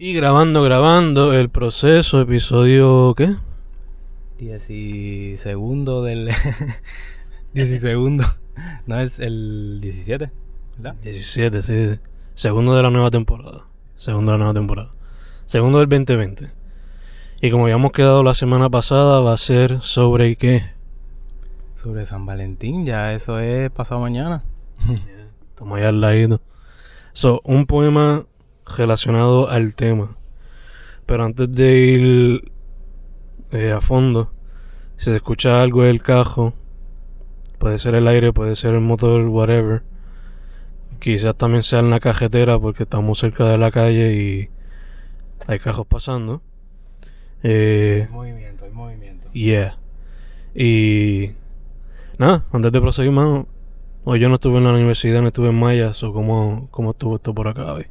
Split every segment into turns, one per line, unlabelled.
Y grabando, grabando el proceso, episodio, ¿qué?
segundo del... segundo. No, es el 17, ¿verdad?
17, sí, sí. Segundo de la nueva temporada. Segundo de la nueva temporada. Segundo del 2020. Y como habíamos quedado la semana pasada, va a ser sobre qué?
Sobre San Valentín, ya eso es pasado mañana.
Estamos ahí al ladito. So, un poema relacionado al tema. Pero antes de ir eh, a fondo, si se escucha algo del cajo, puede ser el aire, puede ser el motor, whatever. Quizás también sea en la cajetera porque estamos cerca de la calle y hay cajos pasando.
Eh, hay movimiento, hay movimiento.
Yeah. Y nada, antes de proseguir más, hoy yo no estuve en la universidad, no estuve en Mayas, o cómo, cómo estuvo esto por acá hoy.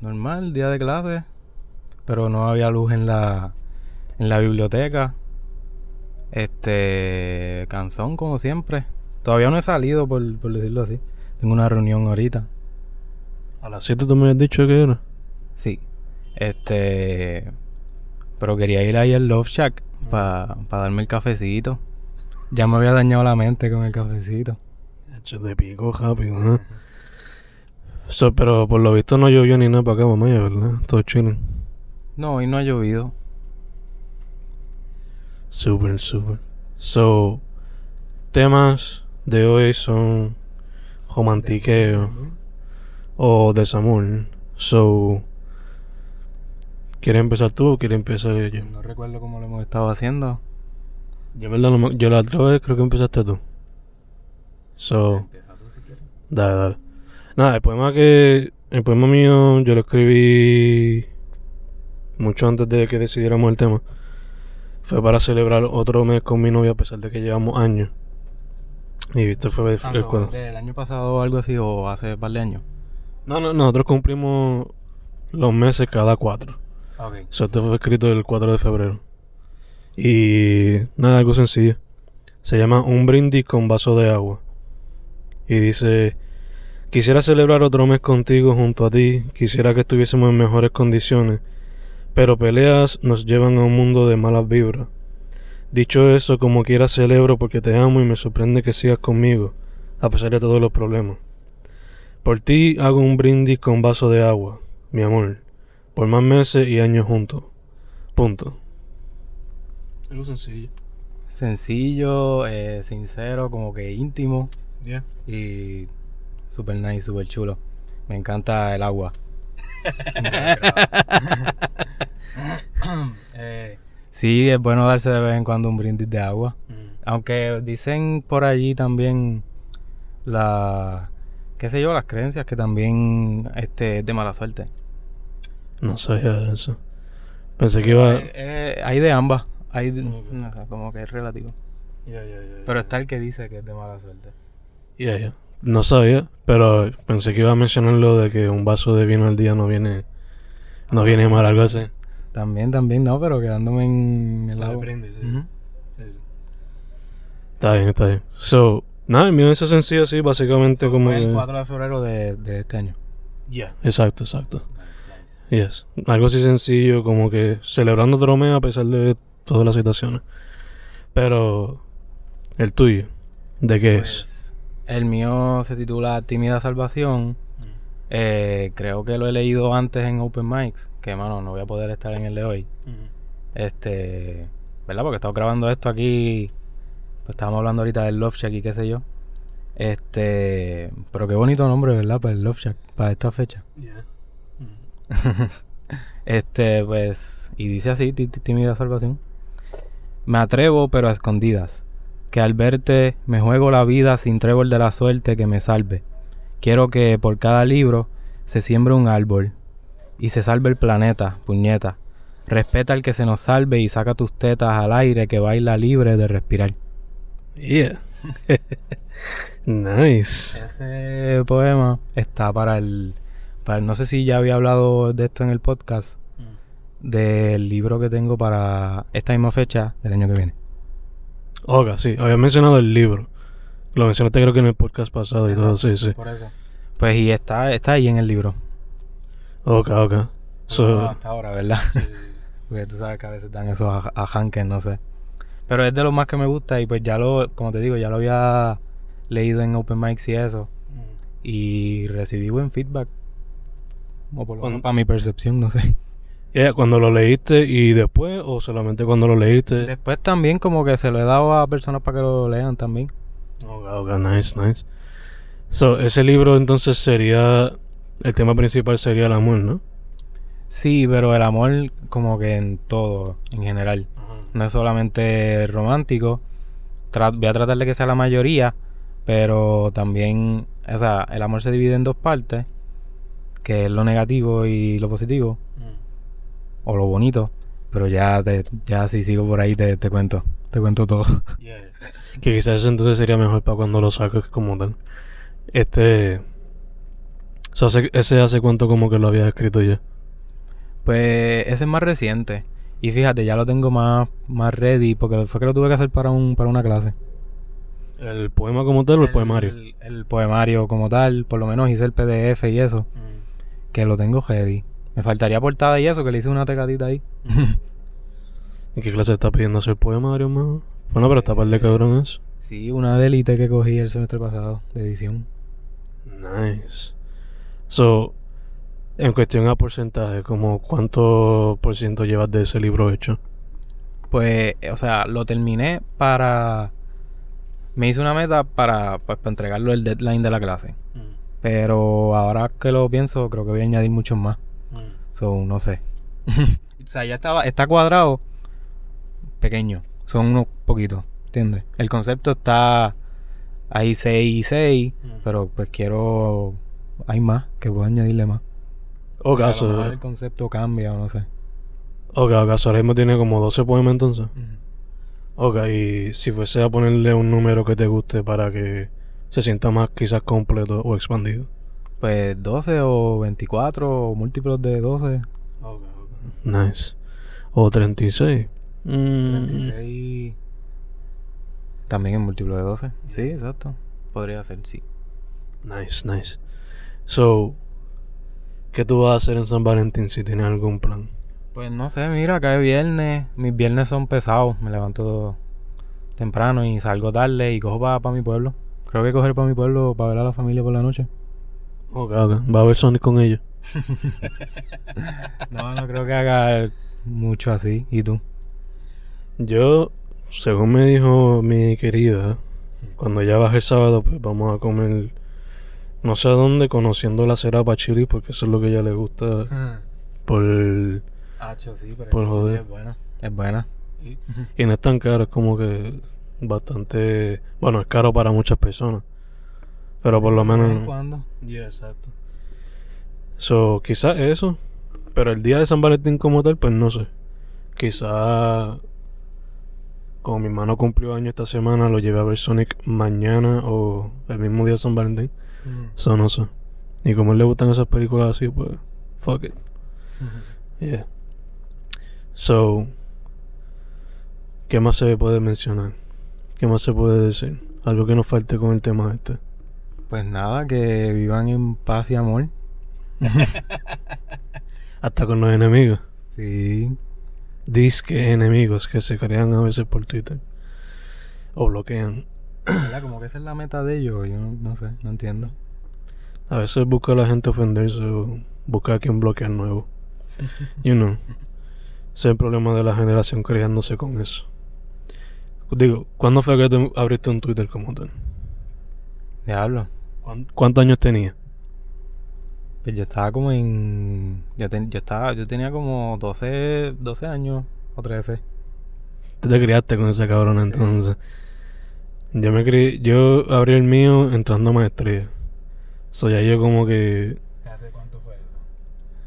Normal, día de clase, pero no había luz en la, en la biblioteca. Este, cansón como siempre. Todavía no he salido, por, por decirlo así. Tengo una reunión ahorita.
¿A las 7 tú me has dicho que era?
Sí. Este. Pero quería ir ahí al Love Shack para darme el cafecito. Ya me había dañado la mente con el cafecito.
Hecho de pico rápido, pero por lo visto no llovió ni nada para acá, mamá, ¿verdad? Todo chilling.
No, hoy no ha llovido.
Super, super. So, temas de hoy son romantiqueo o desamor. So, ¿quieres empezar tú o quieres empezar yo?
No recuerdo cómo lo hemos estado haciendo.
Yo, verdad, yo la otra vez creo que empezaste tú. So,
Empieza tú si quieres.
Dale, dale. Nada, el poema que. El poema mío yo lo escribí mucho antes de que decidiéramos el tema. Fue para celebrar otro mes con mi novia a pesar de que llevamos años. Y esto fue
el, ah, ¿Del año pasado o algo así o hace un par de años?
No, no, nosotros cumplimos los meses cada cuatro.
Ah, ok.
esto fue escrito el 4 de febrero. Y nada, algo sencillo. Se llama Un brindis con vaso de agua. Y dice, quisiera celebrar otro mes contigo junto a ti, quisiera que estuviésemos en mejores condiciones pero peleas nos llevan a un mundo de malas vibras. Dicho eso, como quiera celebro porque te amo y me sorprende que sigas conmigo, a pesar de todos los problemas. Por ti hago un brindis con vaso de agua, mi amor, por más meses y años juntos. Punto. Algo sencillo.
Sencillo, eh, sincero, como que íntimo.
Yeah.
Y super nice, super chulo. Me encanta el agua. Eh, sí, es bueno darse de vez en cuando un brindis de agua. Mm. Aunque dicen por allí también la qué sé yo, las creencias que también este es de mala suerte.
No sabía eso. Pensé que iba
eh, eh, hay de ambas, hay como que es relativo. pero está el que dice que es de mala suerte.
Ya, ya. No sabía, pero pensé que iba a mencionar lo de que un vaso de vino al día no viene no ah. viene mal algo así.
También, también, no, pero quedándome en el
agua. Está bien, está bien. So, nada, el mío es sencillo así, básicamente como...
el 4 de febrero de, de este año.
Ya, exacto, exacto. Yes. Algo así sencillo, como que celebrando otro mes a pesar de todas las situaciones. Pero, el tuyo, ¿de qué es?
El mío se titula Tímida Salvación eh, creo que lo he leído antes en Open Mics, que mano, no voy a poder estar en el de hoy. Este, ¿verdad? Porque estamos grabando esto aquí, pues estábamos hablando ahorita del Love Shack y qué sé yo. Este, pero qué bonito nombre, ¿verdad? Para el Love Shack, para esta fecha. este, pues, y dice así, tímida salvación. Me atrevo, pero a escondidas, que al verte me juego la vida sin trébol de la suerte que me salve Quiero que por cada libro se siembre un árbol y se salve el planeta, puñeta. Respeta al que se nos salve y saca tus tetas al aire que baila libre de respirar.
Yeah. nice.
Ese poema está para el, para No sé si ya había hablado de esto en el podcast. Mm. Del libro que tengo para esta misma fecha del año que viene.
Oiga, sí. Había mencionado el libro. Lo mencionaste creo que en el podcast pasado y todo, sí, sí.
Por eso. Pues y está, está ahí en el libro.
Ok, ok. So-
No, hasta ahora, ¿verdad? Porque tú sabes que a veces dan esos a, a Hanken, no sé. Pero es de lo más que me gusta y pues ya lo, como te digo, ya lo había leído en Open Mics y eso. Y recibí buen feedback. O por lo menos para mi percepción, no sé.
Yeah, cuando lo leíste y después, o solamente cuando lo leíste.
Después también como que se lo he dado a personas para que lo lean también.
Ok, ok, nice, nice. So, ese libro entonces sería. El tema principal sería el amor, ¿no?
Sí, pero el amor como que en todo, en general. No es solamente romántico. Tra- voy a tratar de que sea la mayoría, pero también, o sea, el amor se divide en dos partes, que es lo negativo y lo positivo, o lo bonito. Pero ya, te, ya si sigo por ahí te, te cuento, te cuento todo.
Que quizás entonces sería mejor para cuando lo saques como tal. Este. so, hace- ese hace cuánto como que lo habías escrito ya.
Pues ese es más reciente. Y fíjate, ya lo tengo más, más ready porque fue que lo tuve que hacer para, un, para una clase.
¿El poema como tal o el, poemario?
El, el poemario como tal, por lo menos hice el PDF y eso, que lo tengo ready. Me faltaría portada y eso, que le hice una tecatita ahí.
¿En qué clase está pidiendo hacer poemario, más? Bueno, pero está par de cabrón eso.
Sí, una de élite que cogí el semestre pasado, de edición.
Nice. So, en cuestión a porcentaje, como cuánto por ciento llevas de ese libro hecho?
Pues, eh, o sea, lo terminé para... Me hice una meta para, pues, para entregarlo el deadline de la clase. Pero ahora que lo pienso, creo que voy a añadir muchos más. So, no sé. o sea, ya estaba, está cuadrado pequeño. Son unos poquitos, ¿entiendes? El concepto está ahí 6 y 6, pero pues quiero... Hay más, que puedo añadirle más.
O
lo
caso,
mejor el concepto cambia o no sé.
o caso, ahora mismo tiene como 12 poemas entonces. Ok, y si fuese a ponerle un número que te guste para que se sienta más quizás completo o expandido.
Pues 12 o 24 o múltiplos de 12.
Nice. O 36. Mm,
36. También en múltiplo de 12. Sí, exacto. Podría ser, sí.
Nice, nice. So, ¿qué tú vas a hacer en San Valentín si tienes algún plan?
Pues no sé, mira, cae viernes. Mis viernes son pesados. Me levanto temprano y salgo tarde y cojo para mi pueblo. Creo que coger para mi pueblo para ver a la familia por la noche.
Ok, ok. ¿Va a ver Sonic con ellos?
No, no creo que haga mucho así. ¿Y tú?
Yo, según me dijo mi querida, cuando ya baje el sábado, pues vamos a comer no sé a dónde, conociendo la Cerapa Chili, porque eso es lo que a ella le gusta por...
Hacho, sí, pero
Por
sí, es buena. Es buena.
Y no es tan caro, es como que bastante... Bueno, es caro para muchas personas. Pero por lo
¿De vez en
menos...
cuando?
Yeah, exacto. So, quizás eso. Pero el día de San Valentín como tal, pues no sé. Quizás... Como mi hermano cumplió año esta semana, lo llevé a ver Sonic mañana o el mismo día de San Valentín. So, no sé. Y como a él le gustan esas películas así, pues... Fuck it. Yeah. So... ¿Qué más se puede mencionar? ¿Qué más se puede decir? Algo que nos falte con el tema este.
Pues nada, que vivan en paz y amor.
Hasta con los enemigos.
Sí.
disque enemigos que se crean a veces por Twitter o bloquean.
¿Verdad? Como que esa es la meta de ellos. Yo no, no sé, no entiendo.
A veces busca la gente ofenderse o busca a quien bloquear nuevo. You know. Ese es el problema de la generación creándose con eso. Digo, ¿cuándo fue que tú abriste un Twitter como tal?
Diablo.
¿Cuán- ¿Cuántos años tenía?
Pues yo estaba como en. Yo, ten- yo estaba. Yo tenía como 12, 12 años o 13.
Tú te criaste con ese cabrón entonces. Yo me crié, yo abrí el mío entrando a maestría. So ya yo como que.
¿Hace cuánto fue eso?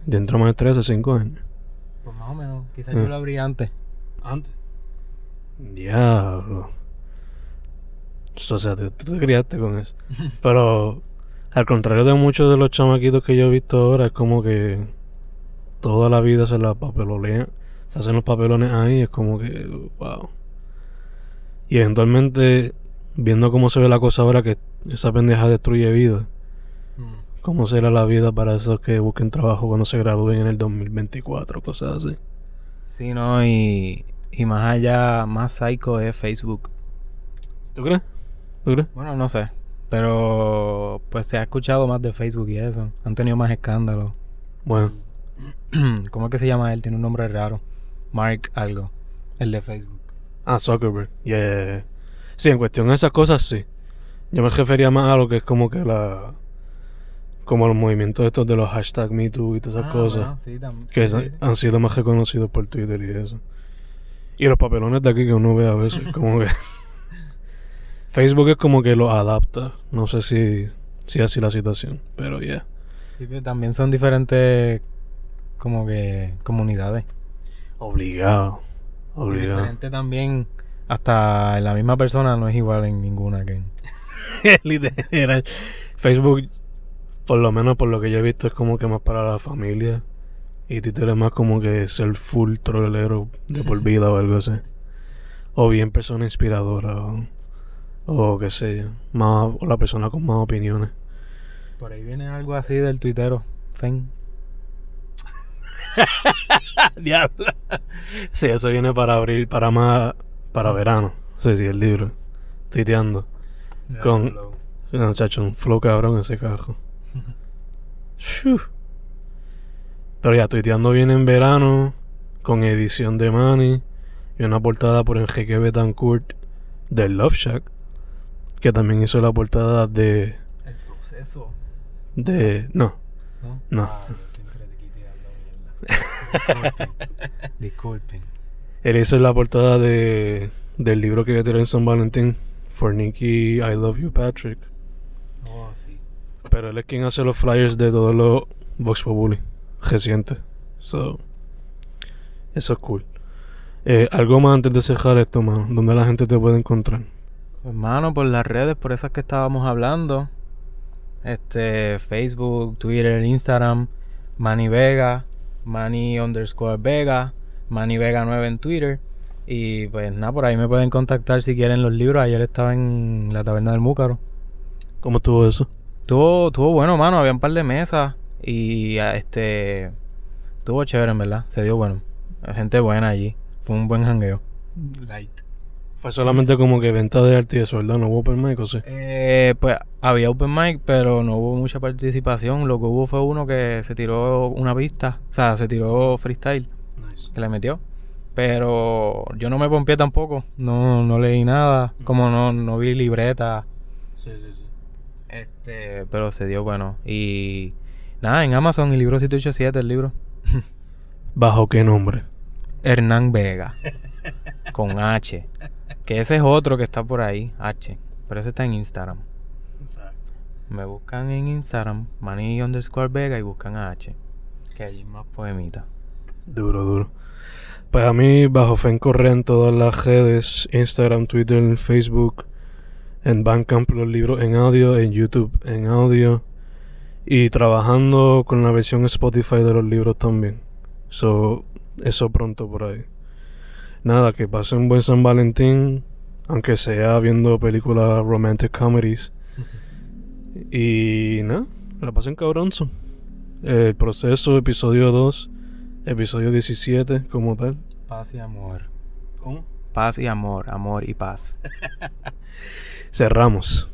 Yo entré a maestría hace cinco años.
Pues más o menos. Quizás
Ah.
yo lo abrí antes.
Antes. Diablo. O sea, tú te criaste con eso. Pero al contrario de muchos de los chamaquitos que yo he visto ahora, es como que toda la vida se la papelolean. Se hacen los papelones ahí, es como que, wow. Y eventualmente, viendo cómo se ve la cosa ahora, que esa pendeja destruye vida, cómo será la vida para esos que busquen trabajo cuando se gradúen en el 2024, cosas así.
Sí, no, y, y más allá, más psycho es Facebook.
¿Tú crees? ¿Tú crees?
Bueno, no sé. Pero pues se ha escuchado más de Facebook y eso. Han tenido más escándalos.
Bueno,
¿Cómo es que se llama él? Tiene un nombre raro. Mark algo. El de Facebook.
ah, Zuckerberg. Yeah, yeah, yeah. Sí, en cuestión de esas cosas, sí. Yo me refería más a lo que es como que la... Como los movimientos estos de los hashtag MeToo y todas esas
Ah,
cosas.
bueno, sí, tam-
que
sí,
han-
sí.
han sido más reconocidos por Twitter y eso. Y los papelones de aquí que uno ve a veces, como que... Facebook es como que lo adapta. No sé si, si así la situación, pero ya.
Sí, pero también son diferentes como que comunidades.
Obligado.
Y
Obligado.
diferente también, hasta la misma persona no es igual en ninguna que...
Literal. Facebook, por lo menos por lo que yo he visto, es como que más para la familia. Y Twitter es más como que ser full trolero de por vida o algo así. O bien persona inspiradora o, o qué sé yo. Más, o la persona con más opiniones.
Por ahí viene algo así del tuitero. Fen.
Diablo. Sí, eso viene para abril, para más, para verano. Sí, sí, el libro. Tuiteando. Con- no, chacho, un flow cabrón ese cajo. Pero ya, tuiteando viene en verano, con edición de Manny y una portada por Enrique Betancourt de Love Shack, que también hizo la portada de.
El proceso.
de. no,
¿No?
No.
Ah, yo siempre te mierda. Disculpen. Disculpen.
él hizo la portada de del libro que tiró en San Valentín, For Nicky, I Love You Patrick.
Oh, sí.
Pero él es quien hace los flyers de todos los Vox Populi recientes. So, eso es cool. Eh, algo más antes de cerrar esto, mano. ¿Dónde la gente te puede encontrar?
Hermano, por las redes, por esas que estábamos hablando. Este, Facebook, Twitter, Instagram, Manny Vega, Manny underscore Vega, Manny Vega 9 en Twitter. Y pues nada, por ahí me pueden contactar si quieren los libros. Ayer estaba en la taberna del Múcaro.
¿Cómo estuvo eso?
Estuvo, estuvo bueno, mano. Había un par de mesas. Y ah, este. Estuvo chévere, en verdad. Se dio bueno. Gente buena allí. Fue un buen jangueo. Light.
Fue solamente como que venta de arte y eso, ¿verdad? No hubo open mic, ¿o sí?
Eh, pues había open mic, pero no hubo mucha participación. Lo que hubo fue uno que se tiró una pista. O sea, se tiró freestyle.
Nice.
Que le metió. Pero yo no me pompié tampoco. No, no leí nada. Como no, no vi libreta.
Sí, sí, sí.
Este, pero se dio bueno. Y nada, en Amazon, el libro 787, el libro.
¿Bajo qué nombre?
Hernán Vega. con H. Que ese es otro que está por ahí, H. Pero ese está en Instagram.
Exacto.
Me buscan en Instagram, Manny underscore Vega, y buscan a H. Que allí es más poemita.
Duro, duro. Pues a mí, bajo Fen Correa en todas las redes, Instagram, Twitter, Facebook, en Bandcamp los libros en audio, en YouTube en audio y trabajando con la versión Spotify de los libros también. So, eso pronto por ahí. Nada, que pasen un buen San Valentín, aunque sea viendo películas romantic comedies. Y nada, que la pasen cabronzo. El proceso, episodio 2, episodio 17, como tal.
Paz y amor.
¿Cómo?
Paz y amor, amor y paz.
Cerramos.